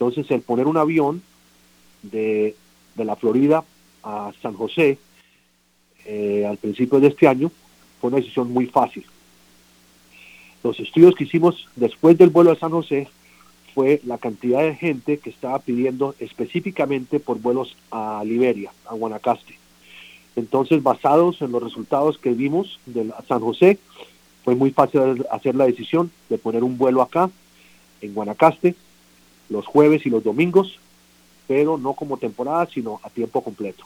Entonces el poner un avión de, de la Florida a San José eh, al principio de este año fue una decisión muy fácil. Los estudios que hicimos después del vuelo a San José fue la cantidad de gente que estaba pidiendo específicamente por vuelos a Liberia, a Guanacaste. Entonces, basados en los resultados que vimos de San José, fue muy fácil hacer la decisión de poner un vuelo acá, en Guanacaste, los jueves y los domingos, pero no como temporada, sino a tiempo completo.